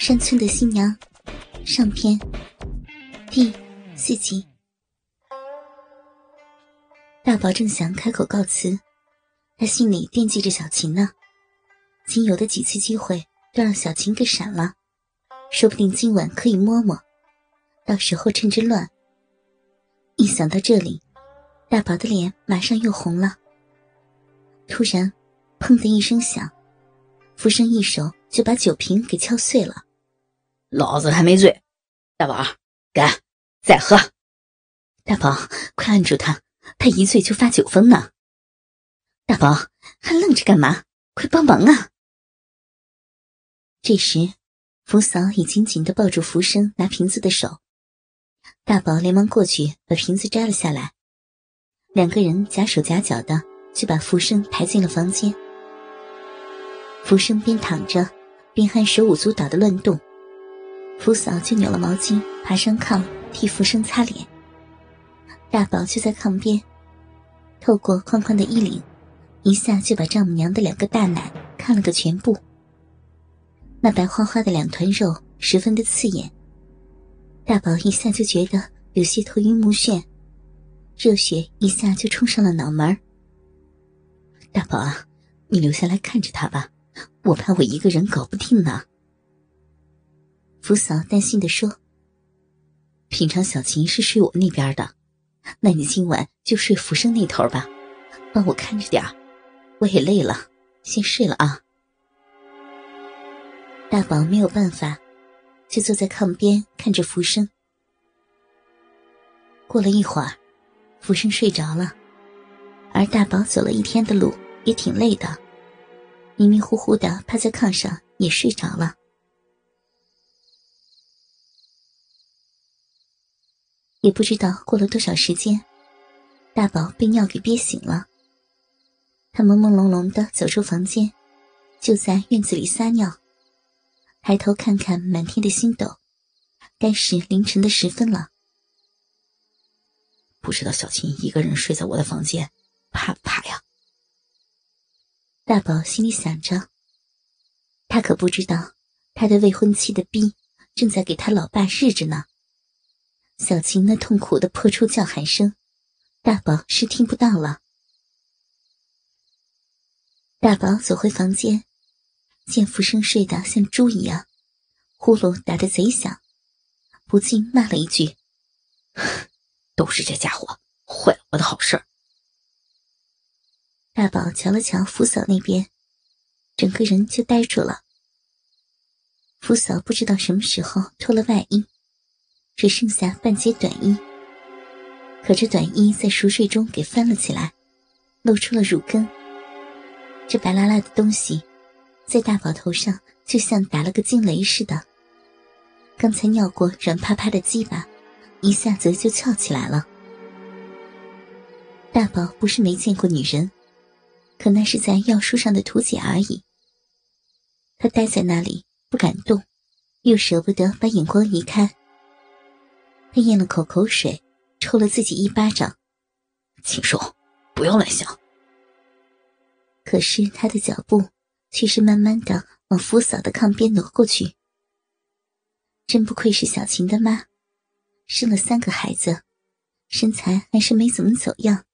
山村的新娘上篇第四集。大宝正想开口告辞，他心里惦记着小琴呢。仅有的几次机会都让小琴给闪了，说不定今晚可以摸摸，到时候趁着乱。一想到这里，大宝的脸马上又红了。突然，砰的一声响，浮生一手就把酒瓶给敲碎了。老子还没醉，大宝，干，再喝！大宝，快按住他，他一醉就发酒疯呢。大宝，还愣着干嘛？快帮忙啊！这时，福嫂已经紧的抱住福生拿瓶子的手，大宝连忙过去把瓶子摘了下来，两个人夹手夹脚的就把福生抬进了房间。福生边躺着，边还手舞足蹈的乱动。福嫂就扭了毛巾，爬上炕替福生擦脸。大宝就在炕边，透过宽宽的衣领，一下就把丈母娘的两个大奶看了个全部。那白花花的两团肉十分的刺眼。大宝一下就觉得有些头晕目眩，热血一下就冲上了脑门大宝啊，你留下来看着他吧，我怕我一个人搞不定呢。福嫂担心的说：“平常小琴是睡我那边的，那你今晚就睡福生那头吧，帮我看着点我也累了，先睡了啊。”大宝没有办法，就坐在炕边看着福生。过了一会儿，福生睡着了，而大宝走了一天的路，也挺累的，迷迷糊糊的趴在炕上也睡着了。也不知道过了多少时间，大宝被尿给憋醒了。他朦朦胧胧的走出房间，就在院子里撒尿。抬头看看满天的星斗，该是凌晨的时分了。不知道小琴一个人睡在我的房间，怕不怕呀？大宝心里想着。他可不知道，他的未婚妻的逼正在给他老爸日着呢。小琴那痛苦的破处叫喊声，大宝是听不到了。大宝走回房间，见福生睡得像猪一样，呼噜打得贼响，不禁骂了一句：“都是这家伙坏了我的好事。”大宝瞧了瞧福嫂那边，整个人就呆住了。福嫂不知道什么时候脱了外衣。只剩下半截短衣，可这短衣在熟睡中给翻了起来，露出了乳根。这白拉拉的东西，在大宝头上就像打了个惊雷似的。刚才尿过软趴趴的鸡巴，一下子就翘起来了。大宝不是没见过女人，可那是在药书上的图解而已。他呆在那里不敢动，又舍不得把眼光移开。他咽了口口水，抽了自己一巴掌，禽兽，不要乱想。可是他的脚步却是慢慢的往福嫂的炕边挪过去。真不愧是小琴的妈，生了三个孩子，身材还是没怎么走样。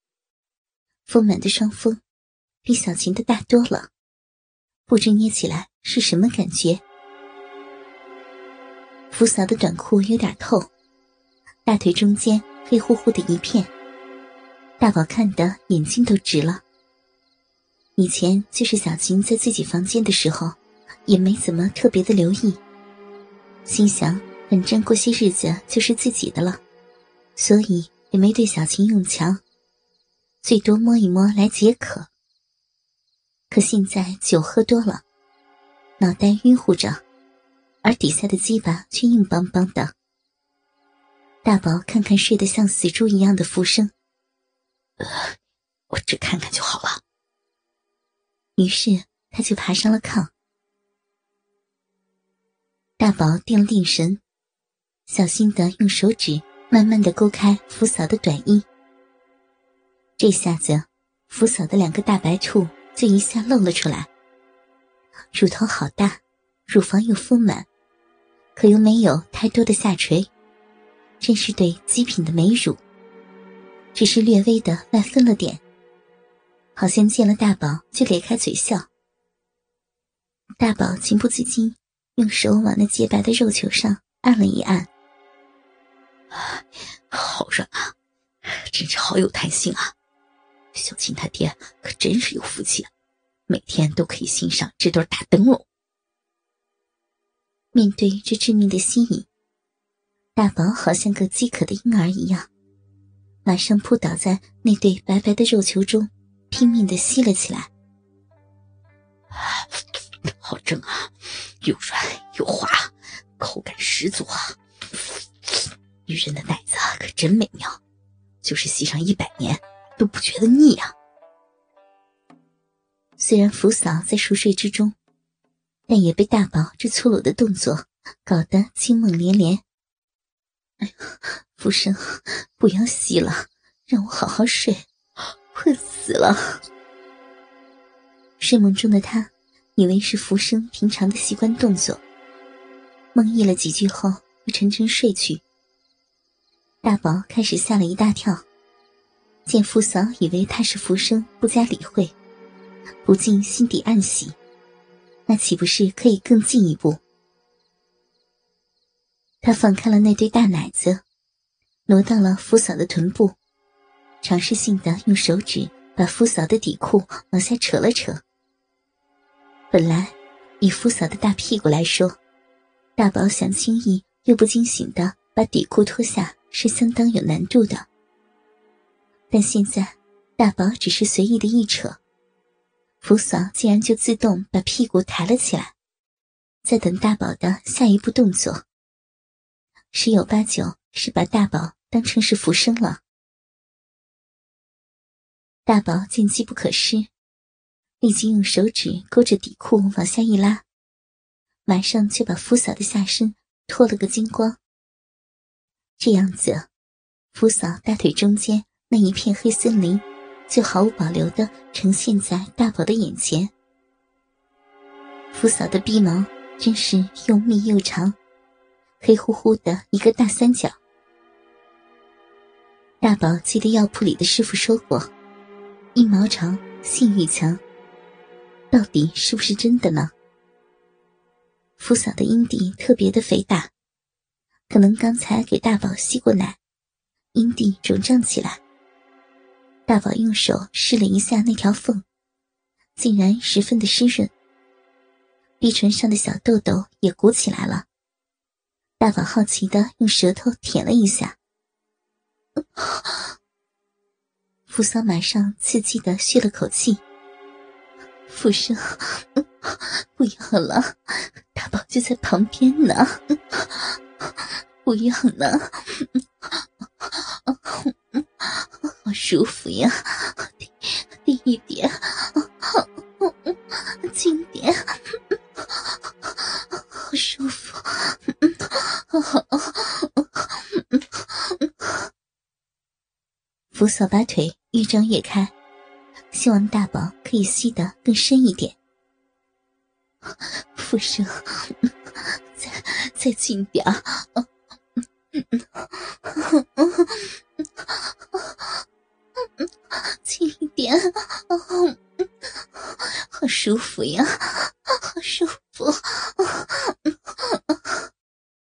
丰满的双峰，比小琴的大多了，不知捏起来是什么感觉。福嫂的短裤有点透。大腿中间黑乎乎的一片，大宝看得眼睛都直了。以前就是小琴在自己房间的时候，也没怎么特别的留意，心想反正过些日子就是自己的了，所以也没对小琴用强，最多摸一摸来解渴。可现在酒喝多了，脑袋晕乎着，而底下的鸡巴却硬邦邦的。大宝看看睡得像死猪一样的福生，我只看看就好了。于是他就爬上了炕。大宝定了定神，小心的用手指慢慢的勾开福嫂的短衣。这下子，福嫂的两个大白兔就一下露了出来，乳头好大，乳房又丰满，可又没有太多的下垂，真是对极品的美乳。只是略微的外分了点，好像见了大宝就咧开嘴笑。大宝情不自禁用手往那洁白的肉球上按了一按，好软啊，真是好有弹性啊！小琴他爹可真是有福气啊，每天都可以欣赏这对大灯笼。面对这致命的吸引，大宝好像个饥渴的婴儿一样。马上扑倒在那对白白的肉球中，拼命的吸了起来。好正啊，又软又滑，口感十足啊！女人的奶子可真美妙，就是吸上一百年都不觉得腻啊。虽然福嫂在熟睡之中，但也被大宝这粗鲁的动作搞得惊梦连连。哎呀，浮生，不要洗了，让我好好睡，困死了。睡梦中的他，以为是浮生平常的习惯动作，梦呓了几句后，沉沉睡去。大宝开始吓了一大跳，见福嫂以为他是浮生，不加理会，不禁心底暗喜，那岂不是可以更进一步？他放开了那对大奶子，挪到了福嫂的臀部，尝试性的用手指把福嫂的底裤往下扯了扯。本来，以福嫂的大屁股来说，大宝想轻易又不惊醒的把底裤脱下是相当有难度的。但现在，大宝只是随意的一扯，福嫂竟然就自动把屁股抬了起来，在等大宝的下一步动作。十有八九是把大宝当成是福生了。大宝见机不可失，立即用手指勾着底裤往下一拉，马上就把福嫂的下身脱了个精光。这样子，福嫂大腿中间那一片黑森林，就毫无保留的呈现在大宝的眼前。福嫂的鼻毛真是又密又长。黑乎乎的一个大三角。大宝记得药铺里的师傅说过：“一毛长，性欲强。”到底是不是真的呢？福嫂的阴蒂特别的肥大，可能刚才给大宝吸过奶，阴蒂肿胀起来。大宝用手试了一下那条缝，竟然十分的湿润，鼻唇上的小痘痘也鼓起来了。大宝好奇的用舌头舔了一下，福桑马上刺激的吁了口气。福生，不要了，大宝就在旁边呢，不要呢，好舒服呀，低低一点，轻点，好舒服。福嫂把腿越张越开，希望大宝可以吸得更深一点。福生，再再近点儿，轻一点，好舒服呀！